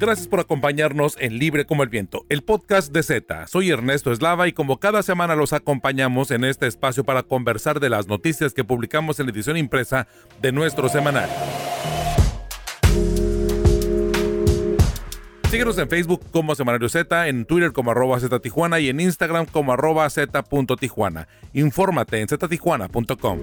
Gracias por acompañarnos en Libre como el Viento, el podcast de Z. Soy Ernesto Eslava y como cada semana los acompañamos en este espacio para conversar de las noticias que publicamos en la edición impresa de nuestro semanal. Síguenos en Facebook como Semanario Z, en Twitter como arroba Z Tijuana y en Instagram como arroba Z.Tijuana. Infórmate en ztijuana.com.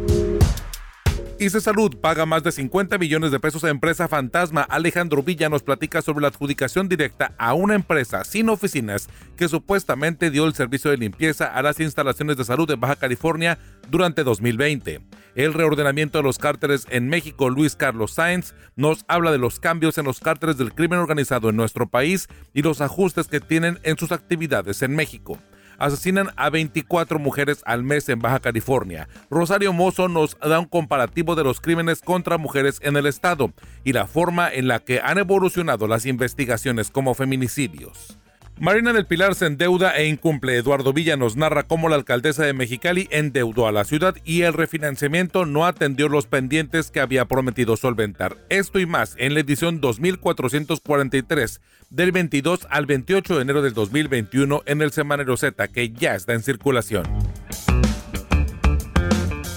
ICE Salud paga más de 50 millones de pesos a empresa fantasma. Alejandro Villa nos platica sobre la adjudicación directa a una empresa sin oficinas que supuestamente dio el servicio de limpieza a las instalaciones de salud de Baja California durante 2020. El reordenamiento de los cárteles en México, Luis Carlos Sáenz, nos habla de los cambios en los cárteles del crimen organizado en nuestro país y los ajustes que tienen en sus actividades en México asesinan a 24 mujeres al mes en Baja California. Rosario Mozo nos da un comparativo de los crímenes contra mujeres en el estado y la forma en la que han evolucionado las investigaciones como feminicidios. Marina del Pilar se endeuda e incumple. Eduardo Villa nos narra cómo la alcaldesa de Mexicali endeudó a la ciudad y el refinanciamiento no atendió los pendientes que había prometido solventar. Esto y más en la edición 2443 del 22 al 28 de enero del 2021 en el Semanero Z que ya está en circulación.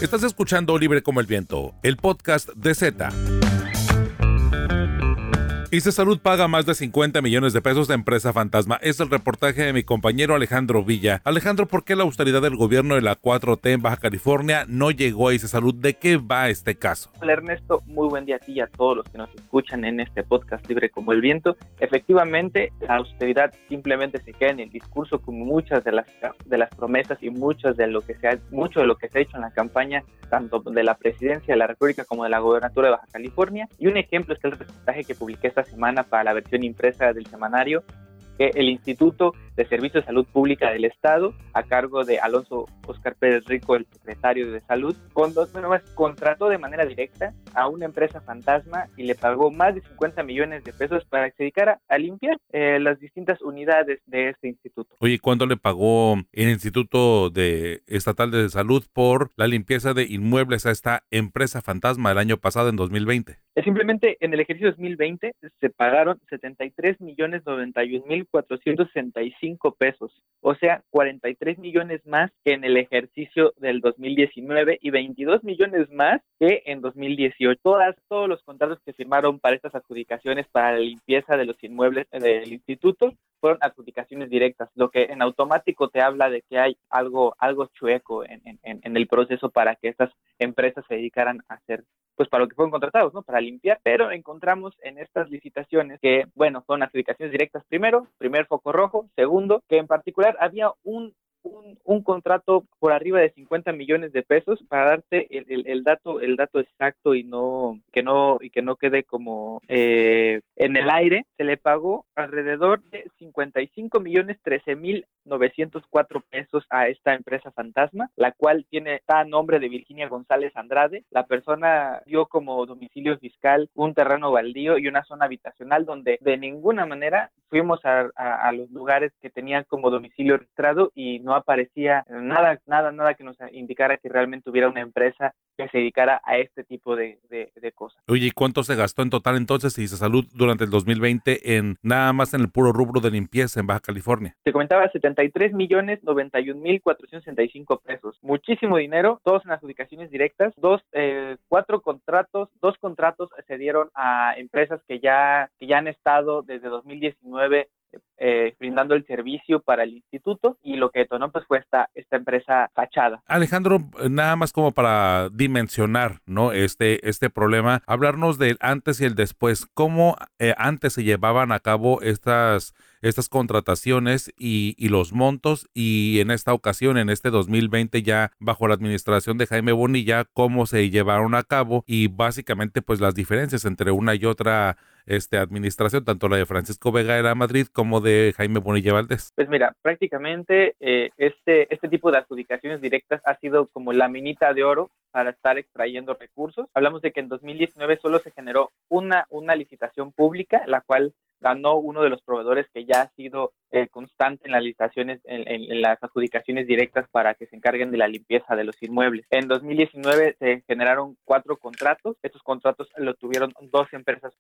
Estás escuchando Libre como el Viento, el podcast de Z. ICE Salud paga más de 50 millones de pesos de empresa fantasma. Es el reportaje de mi compañero Alejandro Villa. Alejandro, ¿por qué la austeridad del gobierno de la 4T en Baja California no llegó a ICE Salud? ¿De qué va este caso? Hola Ernesto, muy buen día a ti y a todos los que nos escuchan en este podcast libre como el viento. Efectivamente, la austeridad simplemente se queda en el discurso como muchas de las de las promesas y muchas de lo que se ha, mucho de lo que se ha hecho en la campaña tanto de la presidencia de la República como de la gobernatura de Baja California. Y un ejemplo es el reportaje que publiqué semana para la versión impresa del semanario que el Instituto de Servicios de Salud Pública del Estado, a cargo de Alonso Oscar Pérez Rico, el secretario de Salud, con dos nuevas contrató de manera directa a una empresa fantasma y le pagó más de 50 millones de pesos para que se dedicara a limpiar eh, las distintas unidades de este instituto. Oye, ¿cuándo le pagó el Instituto de Estatal de Salud por la limpieza de inmuebles a esta empresa fantasma el año pasado en 2020? Simplemente en el ejercicio 2020 se pagaron 73 millones 91 mil 465 pesos, o sea, 43 millones más que en el ejercicio del 2019 y 22 millones más que en 2018. Todas, todos los contratos que firmaron para estas adjudicaciones para la limpieza de los inmuebles del instituto fueron adjudicaciones directas, lo que en automático te habla de que hay algo, algo chueco en el proceso para que estas empresas se dedicaran a hacer, pues para lo que fueron contratados, ¿no? Para limpiar, pero encontramos en estas licitaciones que, bueno, son adjudicaciones directas primero, primer foco rojo, segundo, que en particular había un un, contrato por arriba de 50 millones de pesos para darte el, dato el dato exacto y no que no y que no quede como eh, en el aire se le pagó alrededor de 55 millones 13 mil 904 pesos a esta empresa fantasma, la cual tiene está a nombre de Virginia González Andrade. La persona dio como domicilio fiscal un terreno baldío y una zona habitacional donde de ninguna manera fuimos a, a los lugares que tenían como domicilio registrado y no aparecía nada, nada, nada que nos indicara que realmente hubiera una empresa que se dedicara a este tipo de, de, cosas. Oye, ¿y cuánto se gastó en total entonces y se salud durante el 2020 en nada más en el puro rubro de limpieza en Baja California? Te comentaba 73 millones 91 mil 465 pesos. Muchísimo dinero, todos en adjudicaciones directas, dos, eh, cuatro contratos, dos contratos se dieron a empresas que ya, que ya han estado desde 2019 eh, brindando el servicio para el instituto y lo que detonó pues fue esta, esta empresa fachada. Alejandro, nada más como para dimensionar ¿no? este, este problema, hablarnos del antes y el después, cómo eh, antes se llevaban a cabo estas estas contrataciones y, y, los montos y en esta ocasión, en este 2020 ya bajo la administración de Jaime Bonilla, cómo se llevaron a cabo y básicamente pues las diferencias entre una y otra este, administración, tanto la de Francisco Vega de la Madrid como de Jaime Bonilla Valdés? Pues mira, prácticamente eh, este, este tipo de adjudicaciones directas ha sido como la minita de oro para estar extrayendo recursos. Hablamos de que en 2019 solo se generó una, una licitación pública, la cual ganó uno de los proveedores que ya ha sido eh, constante en las licitaciones, en, las adjudicaciones directas para que se encarguen de la limpieza de los inmuebles. En 2019 se generaron cuatro contratos. Estos contratos lo tuvieron dos empresas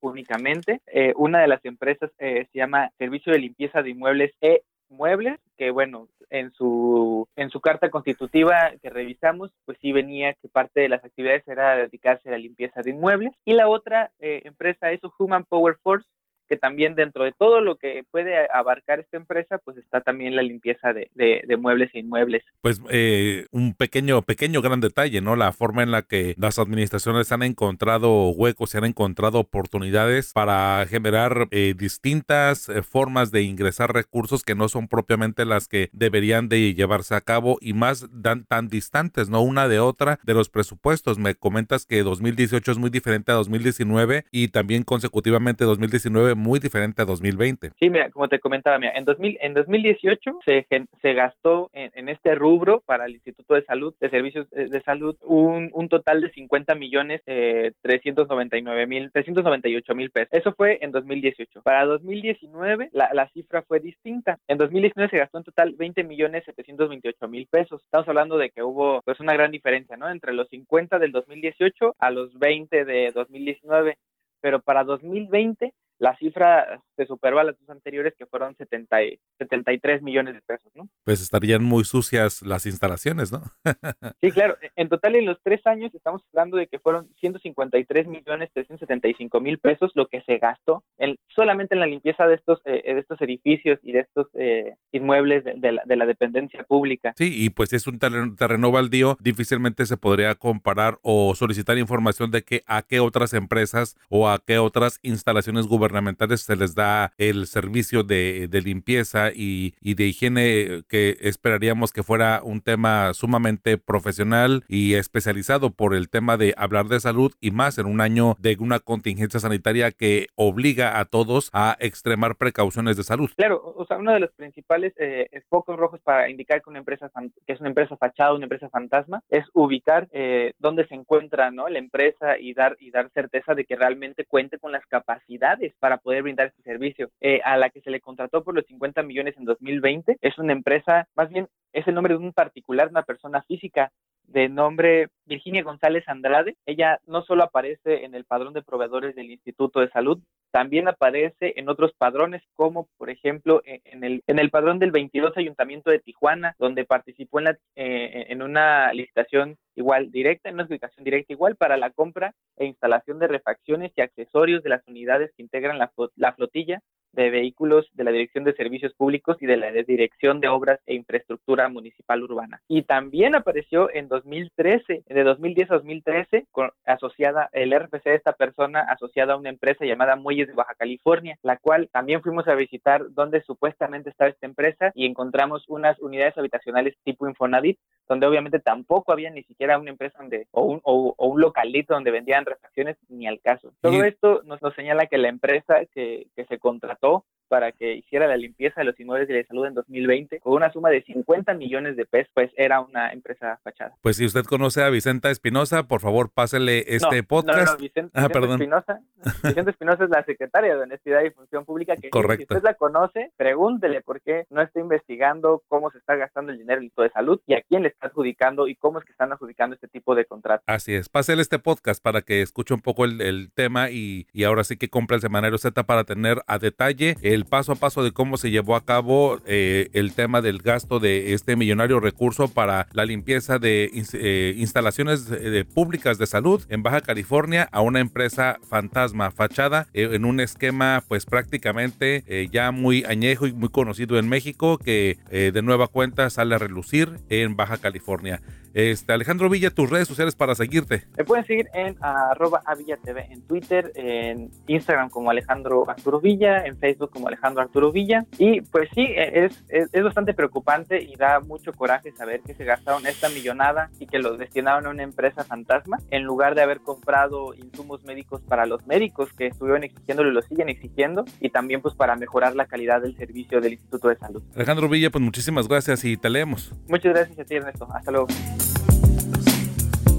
Eh, una de las empresas eh, se llama Servicio de Limpieza de Inmuebles E muebles, que bueno, en su, en su carta constitutiva que revisamos, pues sí venía que parte de las actividades era dedicarse a la limpieza de inmuebles. Y la otra empresa es Human Power Force, que también dentro de todo lo que puede abarcar esta empresa, pues está también la limpieza de, muebles e inmuebles. Pues eh, un pequeño, pequeño gran detalle, ¿no? La forma en la que las administraciones han encontrado huecos, se han encontrado oportunidades para generar eh, distintas eh, formas de ingresar recursos que no son propiamente las que deberían de llevarse a cabo y más dan, tan distantes, ¿no? Una de otra de los presupuestos. Me comentas que 2018 es muy diferente a 2019 y también consecutivamente 2019 muy diferente a 2020. Sí, mira, como te comentaba, mira, en, 2000, en 2018 se, se gastó en, este rubro para el Instituto de Salud, de Servicios de Salud, un, un total de 50 millones eh, 399 mil, 398 mil pesos. Eso fue en 2018. Para 2019 la, la cifra fue distinta. En 2019 se gastó en total 20 millones 728 mil pesos. Estamos hablando de que hubo pues una gran diferencia, ¿no? Entre los 50 del 2018 a los 20 de 2019. Pero para 2020 la cifra se superó a las dos anteriores que fueron 70 y 73 millones de pesos, ¿no? Pues estarían muy sucias las instalaciones, ¿no? sí, claro. En total en los tres años estamos hablando de que fueron 153 millones 375 mil pesos lo que se gastó en, solamente en la limpieza de estos, eh, de estos edificios y de estos eh, inmuebles de, la, de, la, dependencia pública. Sí, y pues es un terreno, terreno baldío, difícilmente se podría comparar o solicitar información de que a qué otras empresas o a qué otras instalaciones gubernamentales se les da el servicio de, limpieza y, de higiene que esperaríamos que fuera un tema sumamente profesional y especializado por el tema de hablar de salud y más en un año de una contingencia sanitaria que obliga a todos a extremar precauciones de salud. Claro, o sea, uno de los principales eh, focos rojos para indicar que una empresa que es una empresa fachada, una empresa fantasma, es ubicar eh, dónde se encuentra ¿no? la empresa y dar y dar certeza de que realmente cuente con las capacidades para poder brindar este servicio. Eh, a la que se le contrató por los 50 millones en 2020 es una empresa, más bien es el nombre de un particular, una persona física de nombre Virginia González Andrade. Ella no solo aparece en el padrón de proveedores del Instituto de Salud, también aparece en otros padrones, como por ejemplo e, en el, en el padrón del 22 Ayuntamiento de Tijuana, donde participó en, la, eh, en una licitación igual directa, en una adjudicación directa igual para la compra e instalación de refacciones y accesorios de las unidades que integran la, la flotilla de vehículos de la Dirección de Servicios Públicos y de la Dirección de Obras e Infraestructura Municipal Urbana. Y también apareció en 2013, de 2010 a 2013, con, asociada, el RFC de esta persona asociada a una empresa llamada Muelles de Baja California, la cual también fuimos a visitar donde supuestamente estaba esta empresa y encontramos unas unidades habitacionales tipo Infonavit, donde obviamente tampoco había ni siquiera una empresa donde, o un, o, un localito donde vendían refacciones, ni al caso. Todo esto nos, nos señala que la empresa que, que se contrató contrato para que hiciera la limpieza de los inmuebles de salud en 2020 con una suma de 50 millones de pesos, pues era una empresa fachada. Pues si usted conoce a Vicenta Espinosa, por favor pásele este podcast. No, no, Vicente, ah, perdón. Espinosa, Vicente Espinosa es la secretaria de Honestidad y Función Pública que Correcto. si usted la conoce, pregúntele por qué no está investigando cómo se está gastando el dinero de salud y a quién le está adjudicando y cómo es que están adjudicando este tipo de contratos. Así es, pásele este podcast para que escuche un poco el, tema y, y ahora sí que compre el semanario Z para tener a detalle el paso a paso de cómo se llevó a cabo eh, el tema del gasto de este millonario recurso para la limpieza de eh, instalaciones eh, públicas de salud en Baja California a una empresa fantasma fachada en un esquema pues prácticamente ya muy añejo y muy conocido en México que de nueva cuenta sale a relucir en Baja California. Este, Alejandro Villa, tus redes sociales para seguirte. Me pueden seguir en arroba TV en Twitter, en Instagram como Alejandro Arturo Villa, en Facebook como Alejandro Arturo Villa. Y pues sí, es, es, bastante preocupante y da mucho coraje saber que se gastaron esta millonada y que los destinaron a una empresa fantasma en lugar de haber comprado insumos médicos para los médicos que estuvieron exigiéndolo y lo siguen exigiendo y también pues para mejorar la calidad del servicio del Instituto de Salud. Alejandro Villa, pues muchísimas gracias y te leemos. Muchas gracias a ti Ernesto. Hasta luego.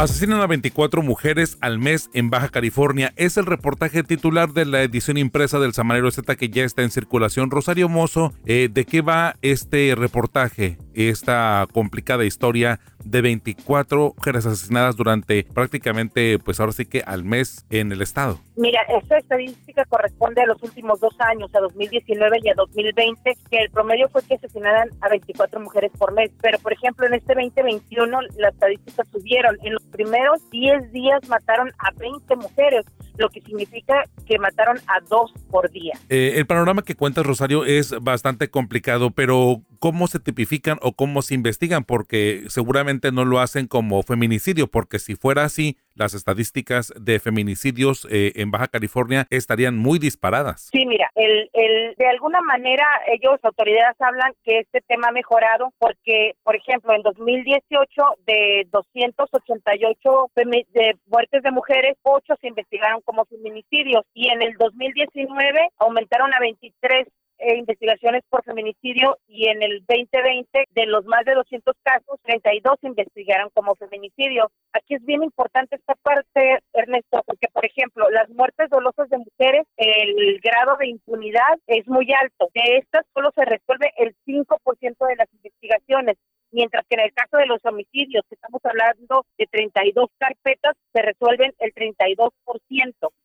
Asesinan a 24 mujeres al mes en Baja California. Es el reportaje titular de la edición impresa del Samanero Z que ya está en circulación. Rosario Mozo, eh, ¿de qué va este reportaje? Esta complicada historia de 24 mujeres asesinadas durante prácticamente, pues ahora sí que al mes en el estado. Mira, esta estadística corresponde a los últimos dos años, a 2019 y a 2020, que el promedio fue que asesinaran a 24 mujeres por mes. Pero, por ejemplo, en este 2021 las estadísticas subieron. En los primeros 10 días mataron a 20 mujeres lo que significa que mataron a dos por día. Eh, el panorama que cuentas, Rosario, es bastante complicado, pero ¿cómo se tipifican o cómo se investigan? Porque seguramente no lo hacen como feminicidio, porque si fuera así, las estadísticas de feminicidios eh, en Baja California estarían muy disparadas. Sí, mira, el, el, de alguna manera ellos, autoridades, hablan que este tema ha mejorado porque, por ejemplo, en 2018 de 288 de muertes de mujeres, 8 se investigaron como feminicidios y en el 2019 aumentaron a 23 eh, investigaciones por feminicidio y en el 2020 de los más de 200 casos, 32 se investigaron como feminicidio. Aquí es bien importante esta parte, Ernesto, porque por ejemplo, las muertes dolosas de mujeres, el grado de impunidad es muy alto. De estas solo se resuelve el 5% de las investigaciones mientras que en el caso de los homicidios, que estamos hablando de 32 carpetas, se resuelven el 32%.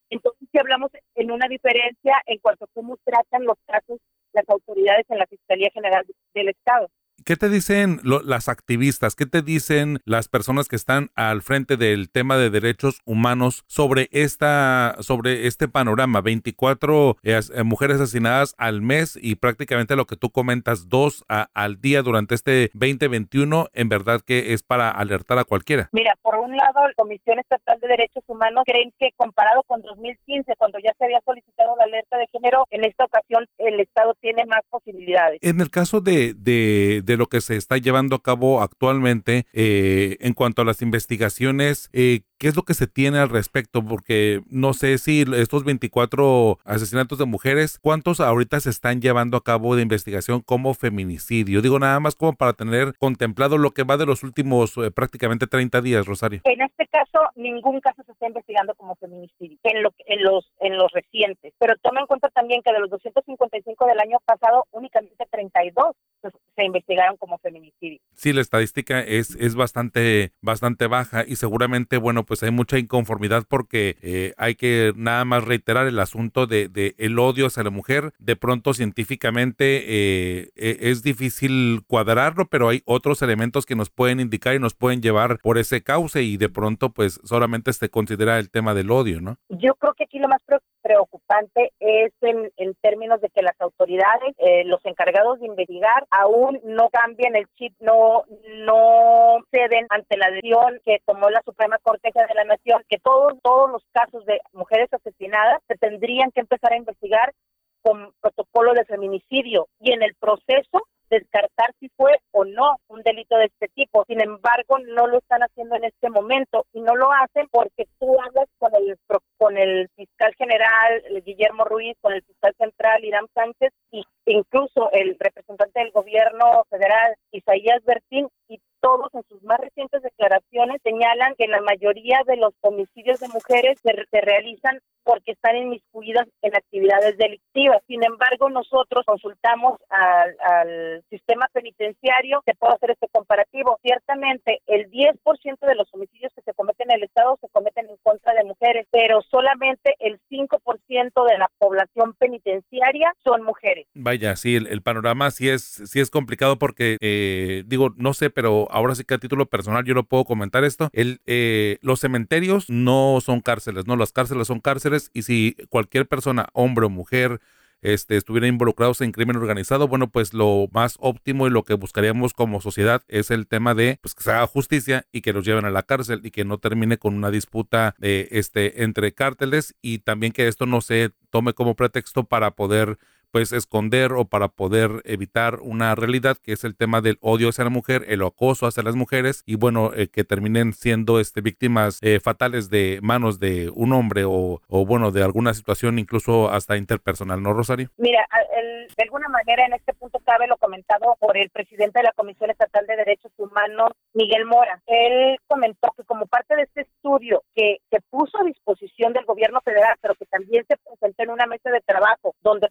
Entonces, si hablamos en una diferencia en cuanto a cómo tratan los casos las autoridades en la Fiscalía General del Estado. ¿Qué te dicen las activistas? ¿Qué te dicen las personas que están al frente del tema de derechos humanos sobre esta, sobre este panorama? 24 eh, mujeres asesinadas al mes y prácticamente lo que tú comentas, dos al día durante este 2021, en verdad que es para alertar a cualquiera. Mira, por un lado, la Comisión Estatal de Derechos Humanos creen que comparado con 2015, cuando ya se había solicitado la alerta de género, en esta ocasión el Estado tiene más posibilidades. En el caso de, de lo que se está llevando a cabo actualmente eh, en cuanto a las investigaciones, eh, ¿qué es lo que se tiene al respecto? Porque no sé si estos 24 asesinatos de mujeres, ¿cuántos ahorita se están llevando a cabo de investigación como feminicidio? Digo nada más como para tener contemplado lo que va de los últimos eh, prácticamente 30 días, Rosario. En este caso, ningún caso se está investigando como feminicidio en, lo, en, los, en los recientes. Pero toma en cuenta también que de los 255 del año pasado, únicamente 32 se investigaron como feminicidio. Sí, la estadística es, es bastante, bastante baja y seguramente, bueno, pues hay mucha inconformidad porque eh, hay que nada más reiterar el asunto de, de, el odio hacia la mujer. De pronto científicamente eh, e, es difícil cuadrarlo, pero hay otros elementos que nos pueden indicar y nos pueden llevar por ese cauce y de pronto pues solamente se considera el tema del odio, ¿no? Yo creo que aquí lo más preocupante es en, en términos de que las autoridades, eh, los encargados de investigar, aún no cambian el chip, no, no ceden ante la decisión que tomó la Suprema Corte de la Nación, que todos, todos los casos de mujeres asesinadas se tendrían que empezar a investigar con protocolo de feminicidio. Y en el proceso descartar si fue o no un delito de este tipo. Sin embargo, no lo están haciendo en este momento y no lo hacen porque tú hablas con el con el fiscal general Guillermo Ruiz, con el fiscal central Irán Sánchez y incluso el representante del gobierno federal Isaías Bertín todos en sus más recientes declaraciones señalan que la mayoría de los homicidios de mujeres se, realizan porque están inmiscuidas en actividades delictivas. Sin embargo, nosotros consultamos al, sistema penitenciario, se puede hacer este comparativo. Ciertamente, el 10% de los homicidios que se cometen en el Estado se cometen en contra de mujeres, pero solamente el 5% de la población penitenciaria son mujeres. Vaya, sí, el, panorama sí es, sí es complicado porque, eh, digo, no sé, pero ahora sí que a título personal yo lo puedo comentar esto, el, eh, los cementerios no son cárceles, no, las cárceles son cárceles y si cualquier persona, hombre o mujer, este, estuvieran involucrados en crimen organizado, bueno, pues lo más óptimo y lo que buscaríamos como sociedad es el tema de pues, que se haga justicia y que los lleven a la cárcel y que no termine con una disputa de, este, entre cárteles y también que esto no se tome como pretexto para poder pues esconder o para poder evitar una realidad que es el tema del odio hacia la mujer, el acoso hacia las mujeres y bueno, eh, que terminen siendo este, víctimas eh, fatales de manos de un hombre o, bueno, de alguna situación incluso hasta interpersonal, ¿no, Rosario? Mira, de alguna manera en este punto cabe lo comentado por el presidente de la Comisión Estatal de Derechos Humanos, Miguel Mora. Él comentó que como parte de este estudio que se puso a disposición del gobierno federal, pero que también se presentó en una mesa de trabajo donde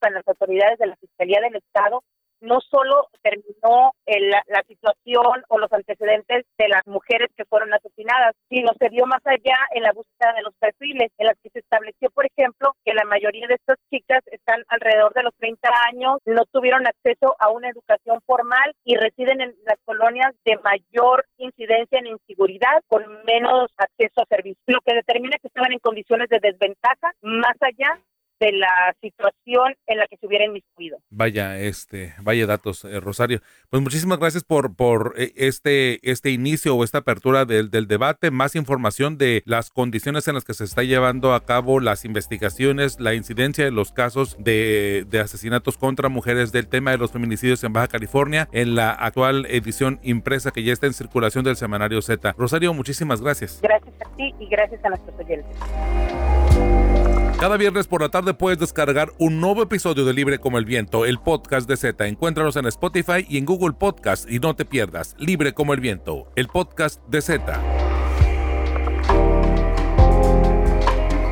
participan las autoridades de la Fiscalía del Estado, no solo terminó la situación o los antecedentes de las mujeres que fueron asesinadas, sino se dio más allá en la búsqueda de los perfiles, en las que se estableció, por ejemplo, que la mayoría de estas chicas están alrededor de los 30 años, no tuvieron acceso a una educación formal y residen en las colonias de mayor incidencia en inseguridad, con menos acceso a servicios, lo que determina que estaban en condiciones de desventaja, más allá de la situación en la que se hubiera inmiscuido. Vaya, este, vaya datos, eh, Rosario. Pues muchísimas gracias por, por eh, este, este inicio o esta apertura del, del, debate, más información de las condiciones en las que se está llevando a cabo las investigaciones, la incidencia de los casos de, de asesinatos contra mujeres, del tema de los feminicidios en Baja California, en la actual edición impresa que ya está en circulación del semanario Z. Rosario, muchísimas gracias. Gracias a ti y gracias a nuestros oyentes. Cada viernes por la tarde puedes descargar un nuevo episodio de Libre como el Viento, el podcast de Z. Encuéntranos en Spotify y en Google Podcast y no te pierdas Libre como el Viento, el podcast de Z.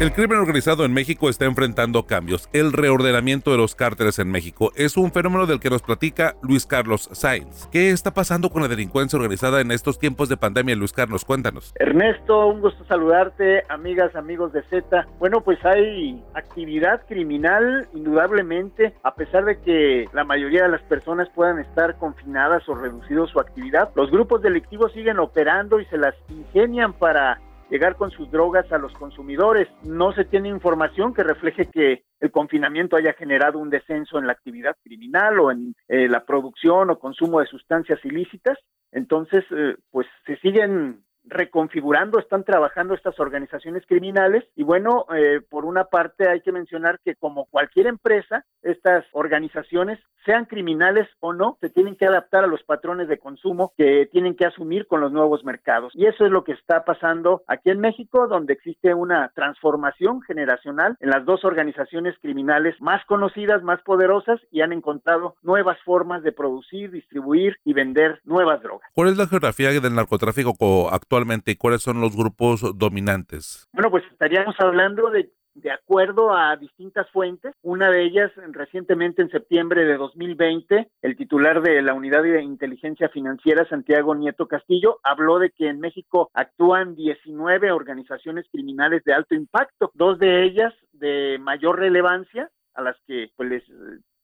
El crimen organizado en México está enfrentando cambios. El reordenamiento de los cárteles en México es un fenómeno del que nos platica Luis Carlos Sainz. ¿Qué está pasando con la delincuencia organizada en estos tiempos de pandemia, Luis Carlos? Cuéntanos. Ernesto, un gusto saludarte, amigas, amigos de Z. Bueno, pues hay actividad criminal, indudablemente, a pesar de que la mayoría de las personas puedan estar confinadas o reducido su actividad. Los grupos delictivos siguen operando y se las ingenian para llegar con sus drogas a los consumidores. No se tiene información que refleje que el confinamiento haya generado un descenso en la actividad criminal o en eh, la producción o consumo de sustancias ilícitas. Entonces, eh, pues se siguen reconfigurando, están trabajando estas organizaciones criminales y bueno, eh, por una parte hay que mencionar que como cualquier empresa, estas organizaciones, sean criminales o no, se tienen que adaptar a los patrones de consumo que tienen que asumir con los nuevos mercados. Y eso es lo que está pasando aquí en México, donde existe una transformación generacional en las dos organizaciones criminales más conocidas, más poderosas y han encontrado nuevas formas de producir, distribuir y vender nuevas drogas. ¿Cuál es la geografía del narcotráfico actual? Cuáles son los grupos dominantes? Bueno, pues estaríamos hablando de de acuerdo a distintas fuentes. Una de ellas, recientemente en septiembre de 2020, el titular de la Unidad de Inteligencia Financiera, Santiago Nieto Castillo, habló de que en México actúan 19 organizaciones criminales de alto impacto, dos de ellas de mayor relevancia, a las que pues, les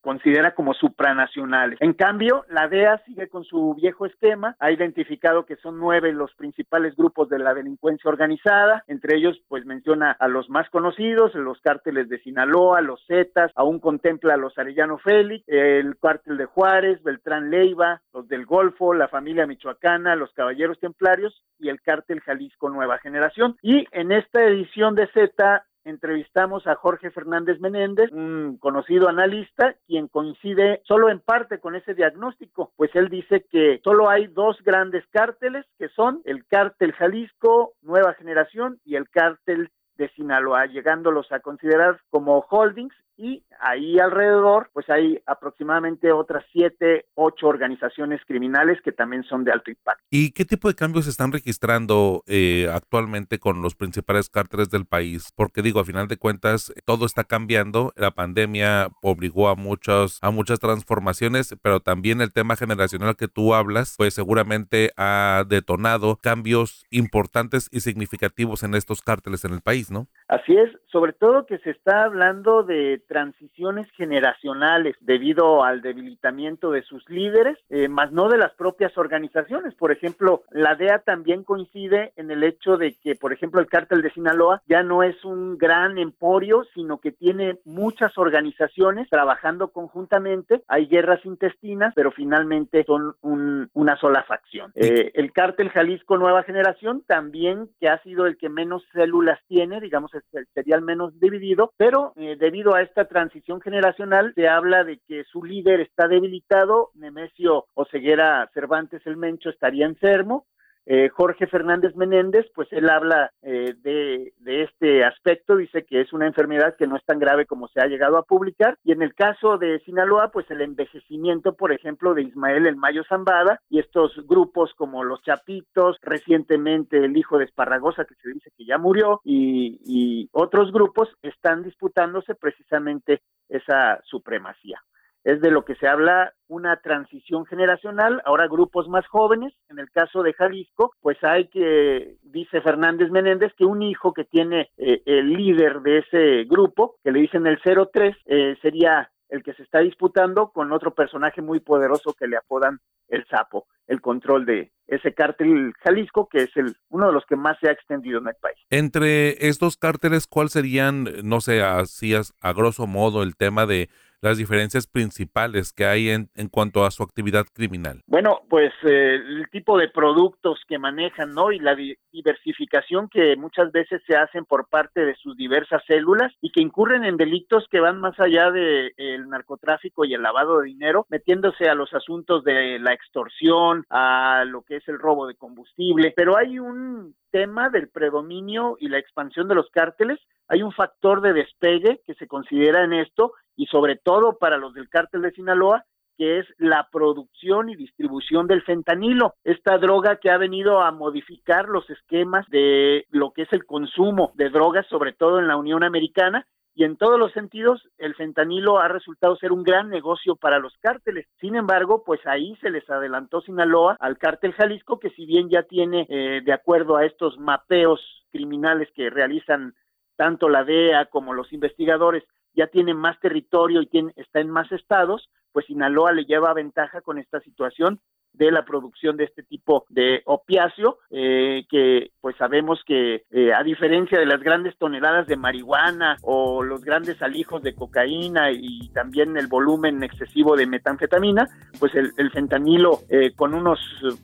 considera como supranacionales. En cambio, la DEA sigue con su viejo esquema, ha identificado que son nueve los principales grupos de la delincuencia organizada, entre ellos pues menciona a los más conocidos, los cárteles de Sinaloa, los Zetas, aún contempla a los Arellano Félix, el cártel de Juárez, Beltrán Leiva, los del Golfo, la familia michoacana, los Caballeros Templarios y el cártel Jalisco Nueva Generación. Y en esta edición de Z entrevistamos a Jorge Fernández Menéndez, un conocido analista, quien coincide solo en parte con ese diagnóstico, pues él dice que solo hay dos grandes cárteles, que son el cártel Jalisco Nueva Generación y el cártel de Sinaloa, llegándolos a considerar como holdings y ahí alrededor pues hay aproximadamente otras siete, ocho organizaciones criminales que también son de alto impacto. ¿Y qué tipo de cambios se están registrando eh, actualmente con los principales cárteles del país? Porque digo, a final de cuentas todo está cambiando, la pandemia obligó a muchas, a muchas transformaciones, pero también el tema generacional que tú hablas pues seguramente ha detonado cambios importantes y significativos en estos cárteles en el país, ¿no? Así es, sobre todo que se está hablando de transiciones generacionales debido al debilitamiento de sus líderes, eh, más no de las propias organizaciones. Por ejemplo, la DEA también coincide en el hecho de que, por ejemplo, el cártel de Sinaloa ya no es un gran emporio, sino que tiene muchas organizaciones trabajando conjuntamente. Hay guerras intestinas, pero finalmente son una sola facción. Eh, el cártel Jalisco Nueva Generación también, que ha sido el que menos células tiene, digamos, sería el menos dividido, pero eh, debido a esta transición generacional se habla de que su líder está debilitado, Nemesio Oseguera Cervantes el Mencho estaría enfermo, eh, Jorge Fernández Menéndez, pues él habla eh, de, este aspecto, dice que es una enfermedad que no es tan grave como se ha llegado a publicar, y en el caso de Sinaloa, pues el envejecimiento, por ejemplo, de Ismael El Mayo Zambada y estos grupos como los Chapitos, recientemente el hijo de Esparragosa, que se dice que ya murió, y, y otros grupos están disputándose precisamente esa supremacía es de lo que se habla una transición generacional, ahora grupos más jóvenes, en el caso de Jalisco, pues hay que, dice Fernández Menéndez, que un hijo que tiene eh, el líder de ese grupo, que le dicen el 03, eh, sería el que se está disputando con otro personaje muy poderoso que le apodan el sapo, el control de ese cártel Jalisco, que es el uno de los que más se ha extendido en el país. Entre estos cárteles, ¿cuál serían, no sé, así a grosso modo, el tema de las diferencias principales que hay en, en cuanto a su actividad criminal? Bueno, pues eh, el tipo de productos que manejan, ¿no? Y la diversificación que muchas veces se hacen por parte de sus diversas células y que incurren en delitos que van más allá del el narcotráfico y el lavado de dinero, metiéndose a los asuntos de la extorsión, a lo que es el robo de combustible, pero hay un tema del predominio y la expansión de los cárteles, hay un factor de despegue que se considera en esto y sobre todo para los del cártel de Sinaloa, que es la producción y distribución del fentanilo, esta droga que ha venido a modificar los esquemas de lo que es el consumo de drogas, sobre todo en la Unión Americana, y en todos los sentidos el fentanilo ha resultado ser un gran negocio para los cárteles. Sin embargo, pues ahí se les adelantó Sinaloa al cártel Jalisco, que si bien ya tiene, eh, de acuerdo a estos mapeos criminales que realizan tanto la DEA como los investigadores, ya tiene más territorio y tiene, está en más estados, pues Sinaloa le lleva ventaja con esta situación de la producción de este tipo de opiáceo, eh, que pues sabemos que eh, a diferencia de las grandes toneladas de marihuana o los grandes alijos de cocaína y también el volumen excesivo de metanfetamina, pues el, fentanilo eh, con unos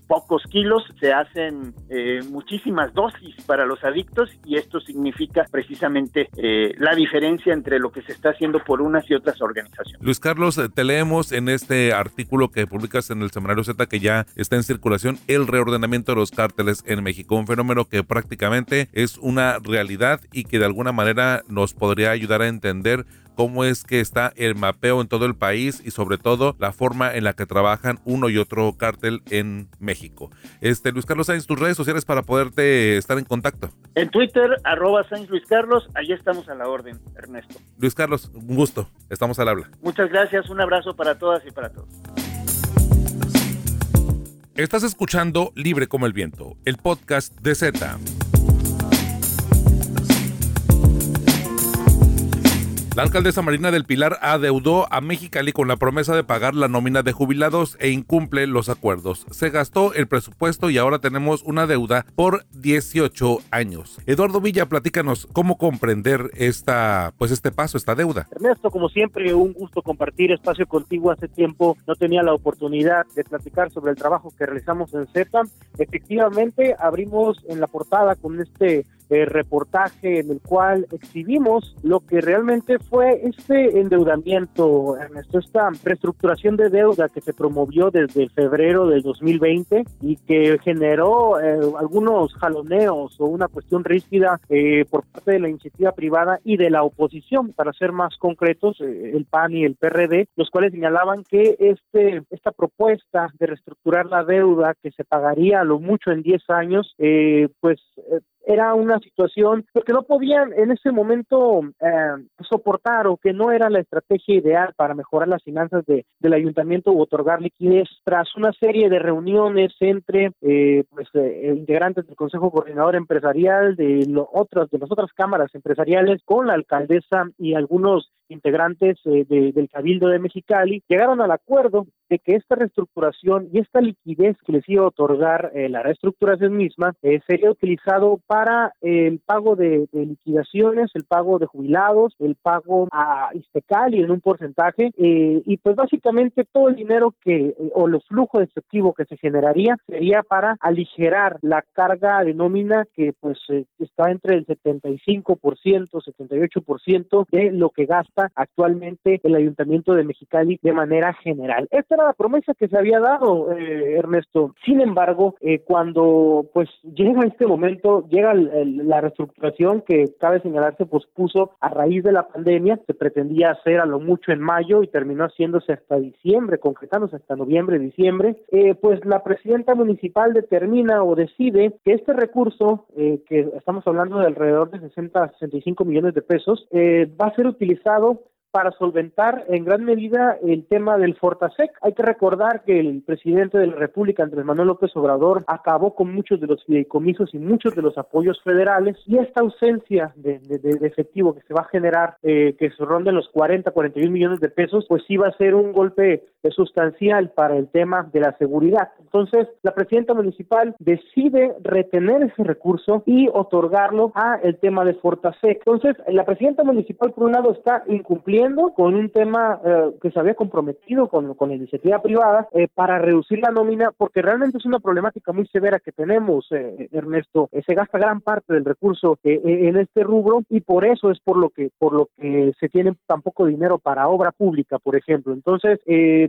pocos kilos se hacen muchísimas dosis para los adictos y esto significa precisamente la diferencia entre lo que se está haciendo por unas y otras organizaciones. Luis Carlos, te leemos en este artículo que publicas en el Semanario Z que ya está en circulación el reordenamiento de los cárteles en México, un fenómeno que prácticamente es una realidad y que de alguna manera nos podría ayudar a entender cómo es que está el mapeo en todo el país y sobre todo la forma en la que trabajan uno y otro cártel en México. Este Luis Carlos Sainz, tus redes sociales para poderte estar en contacto. En Twitter, arroba Sainz Luis Carlos, ahí estamos a la orden, Ernesto. Luis Carlos, un gusto, estamos al habla. Muchas gracias, un abrazo para todas y para todos. Estás escuchando Libre como el Viento, el podcast de Z. La alcaldesa Marina del Pilar adeudó a Mexicali con la promesa de pagar la nómina de jubilados e incumple los acuerdos. Se gastó el presupuesto y ahora tenemos una deuda por 18 años. Eduardo Villa, platícanos cómo comprender esta, pues este paso, esta deuda. Ernesto, como siempre, un gusto compartir espacio contigo. Hace tiempo no tenía la oportunidad de platicar sobre el trabajo que realizamos en Z. Efectivamente, abrimos en la portada con este eh, reportaje en el cual exhibimos lo que realmente fue este endeudamiento, Ernesto, esta reestructuración de deuda que se promovió desde febrero del 2020 y que generó eh, algunos jaloneos o una cuestión rígida eh, por parte de la iniciativa privada y de la oposición, para ser más concretos, el PAN y el PRD, los cuales señalaban que este esta propuesta de reestructurar la deuda que se pagaría a lo mucho en 10 años, pues era una situación que no podían en ese momento eh, soportar o que no era la estrategia ideal para mejorar las finanzas de, del ayuntamiento u otorgar liquidez. Tras una serie de reuniones entre eh, pues, eh, integrantes del Consejo Coordinador Empresarial de lo, otras de las otras cámaras empresariales con la alcaldesa y algunos integrantes del Cabildo de Mexicali llegaron al acuerdo de que esta reestructuración y esta liquidez que les iba a otorgar la reestructuración misma sería utilizado para el pago de, liquidaciones, el pago de jubilados, el pago a Istecali en un porcentaje eh, y pues básicamente todo el dinero que eh, o los flujos de efectivo que se generaría sería para aligerar la carga de nómina que pues eh, está entre el 75%, 78% de lo que gasta actualmente el Ayuntamiento de Mexicali de manera general. Esta era la promesa que se había dado, eh, Ernesto. Sin embargo, eh, cuando pues llega este momento, llega la reestructuración que cabe señalar se pospuso a raíz de la pandemia, se pretendía hacer a lo mucho en mayo y terminó haciéndose hasta diciembre, concretándose hasta noviembre, diciembre, eh, pues la presidenta municipal determina o decide que este recurso, eh, que estamos hablando de alrededor de 60 a 65 millones de pesos, eh, va a ser utilizado So para solventar en gran medida el tema del Fortasec. Hay que recordar que el presidente de la República, Andrés Manuel López Obrador, acabó con muchos de los fideicomisos y muchos de los apoyos federales y esta ausencia de, efectivo que se va a generar, eh, que se ronden los 40, 41 millones de pesos, pues sí va a ser un golpe sustancial para el tema de la seguridad. Entonces, la presidenta municipal decide retener ese recurso y otorgarlo a el tema de Fortasec. Entonces, la presidenta municipal, por un lado, está incumpliendo con un tema eh, que se había comprometido con, con la iniciativa privada eh, para reducir la nómina, porque realmente es una problemática muy severa que tenemos, eh, Ernesto. se gasta gran parte del recurso en este rubro y por eso es por lo que por lo que se tiene tan poco dinero para obra pública, por ejemplo. Entonces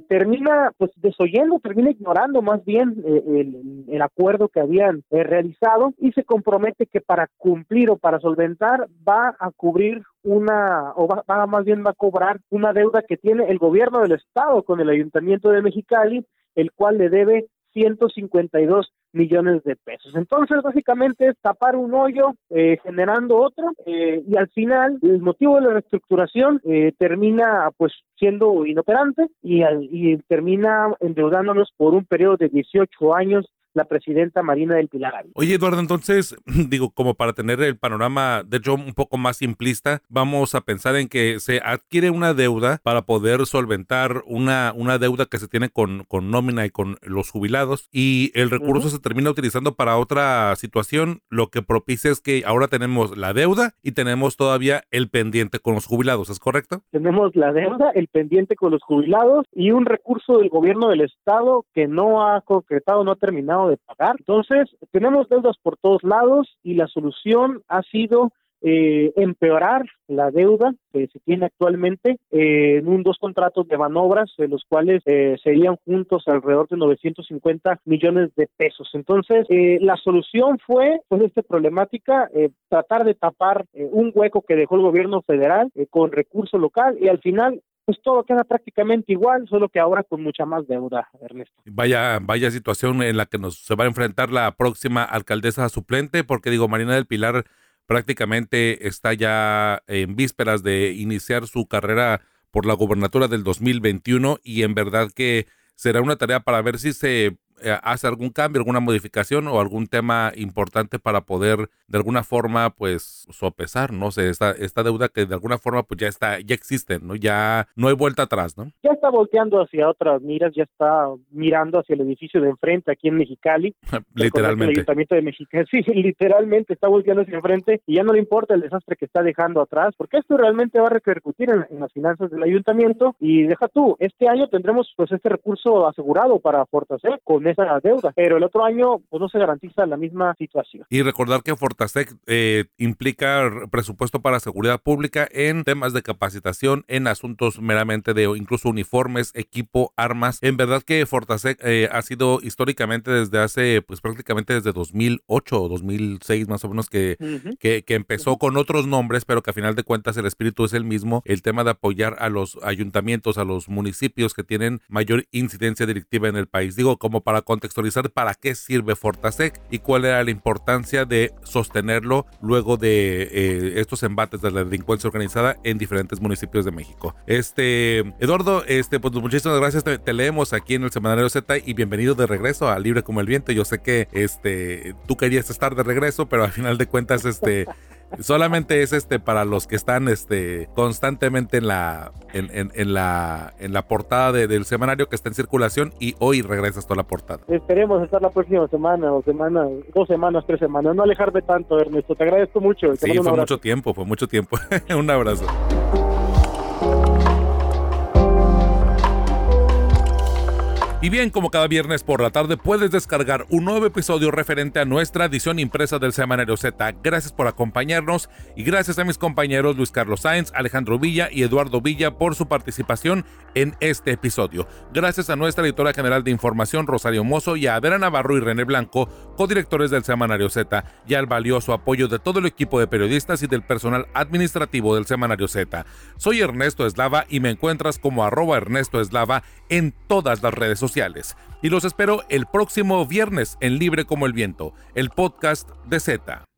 termina pues desoyendo, termina ignorando más bien el, el, acuerdo que habían realizado y se compromete que para cumplir o para solventar va a cubrir una, o va, más bien va a cobrar una deuda que tiene el gobierno del estado con el ayuntamiento de Mexicali, el cual le debe 152 millones de pesos. Entonces, básicamente es tapar un hoyo eh, generando otro eh, y al final el motivo de la reestructuración eh, termina pues siendo inoperante y, y termina endeudándonos por un periodo de 18 años la presidenta Marina del Pilar. Oye, Eduardo, entonces, digo, como para tener el panorama, de hecho, un poco más simplista, vamos a pensar en que se adquiere una deuda para poder solventar una, una deuda que se tiene con, con nómina y con los jubilados y el recurso se termina utilizando para otra situación, lo que propicia es que ahora tenemos la deuda y tenemos todavía el pendiente con los jubilados, ¿es correcto? Tenemos la deuda, el pendiente con los jubilados y un recurso del gobierno del estado que no ha concretado, no ha terminado de pagar. Entonces, tenemos deudas por todos lados y la solución ha sido eh, empeorar la deuda que se tiene actualmente eh, en un dos contratos de manobras, de los cuales eh, serían juntos alrededor de 950 millones de pesos. Entonces, la solución fue, pues, esta problemática, tratar de tapar un hueco que dejó el gobierno federal con recurso local y al final pues todo queda prácticamente igual, solo que ahora con mucha más deuda, Ernesto. Vaya, vaya situación en la que nos se va a enfrentar la próxima alcaldesa suplente, porque digo, Marina del Pilar prácticamente está ya en vísperas de iniciar su carrera por la gobernatura del 2021 y en verdad que será una tarea para ver si se hace algún cambio, alguna modificación o algún tema importante para poder de alguna forma pues sopesar, no sé, esta, esta deuda que de alguna forma pues ya está, ya existe, ¿no? Ya no hay vuelta atrás, ¿no? Ya está volteando hacia otras miras, ya está mirando hacia el edificio de enfrente aquí en Mexicali. literalmente. El ayuntamiento de Mexicali, sí, literalmente está volteando hacia enfrente y ya no le importa el desastre que está dejando atrás, porque esto realmente va a repercutir en, las finanzas del ayuntamiento y deja tú, este año tendremos pues este recurso asegurado para Fortacer con esa deuda, pero el otro año pues no se garantiza la misma situación. Y recordar que Fortasec eh, implica presupuesto para seguridad pública en temas de capacitación, en asuntos meramente de incluso uniformes, equipo, armas. En verdad que Fortasec eh, ha sido históricamente desde hace, pues prácticamente desde 2008 o 2006 más o menos que, que, que, empezó con otros nombres, pero que a final de cuentas el espíritu es el mismo, el tema de apoyar a los ayuntamientos, a los municipios que tienen mayor incidencia directiva en el país. Digo, como para contextualizar para qué sirve Fortasec y cuál era la importancia de sostenerlo luego de eh, estos embates de la delincuencia organizada en diferentes municipios de México. Este, Eduardo, este, pues muchísimas gracias. Te, leemos aquí en el Semanario Z y bienvenido de regreso a Libre como el Viento. Yo sé que este, tú querías estar de regreso, pero al final de cuentas, este solamente es este para los que están este constantemente en la en, la en la portada del semanario que está en circulación y hoy regresas toda la portada. Esperemos estar la próxima semana o semana, dos semanas, tres semanas, no alejarme tanto, Ernesto. Te agradezco mucho. sí, fue mucho tiempo, fue mucho tiempo. un abrazo. Y bien, como cada viernes por la tarde puedes descargar un nuevo episodio referente a nuestra edición impresa del Semanario Z. Gracias por acompañarnos y gracias a mis compañeros Luis Carlos Sáenz, Alejandro Villa y Eduardo Villa por su participación en este episodio. Gracias a nuestra editora general de información Rosario Mozo y a Adela Navarro y René Blanco, codirectores del Semanario Z, y al valioso apoyo de todo el equipo de periodistas y del personal administrativo del Semanario Z. Soy Ernesto Eslava y me encuentras como arroba Ernesto Eslava en todas las redes y los espero el próximo viernes en Libre como el Viento, el podcast de Z.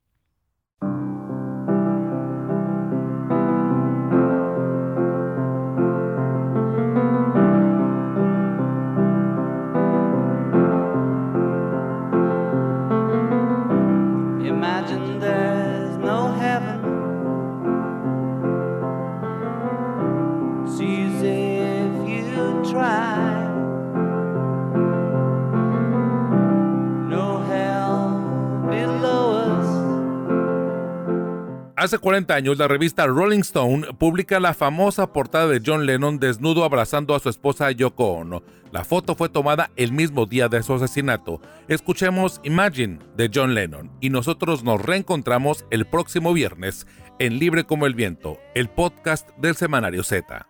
Hace 40 años, la revista Rolling Stone publica la famosa portada de John Lennon desnudo abrazando a su esposa Yoko Ono. La foto fue tomada el mismo día de su asesinato. Escuchemos Imagine de John Lennon y nosotros nos reencontramos el próximo viernes en Libre como el Viento, el podcast del semanario Z.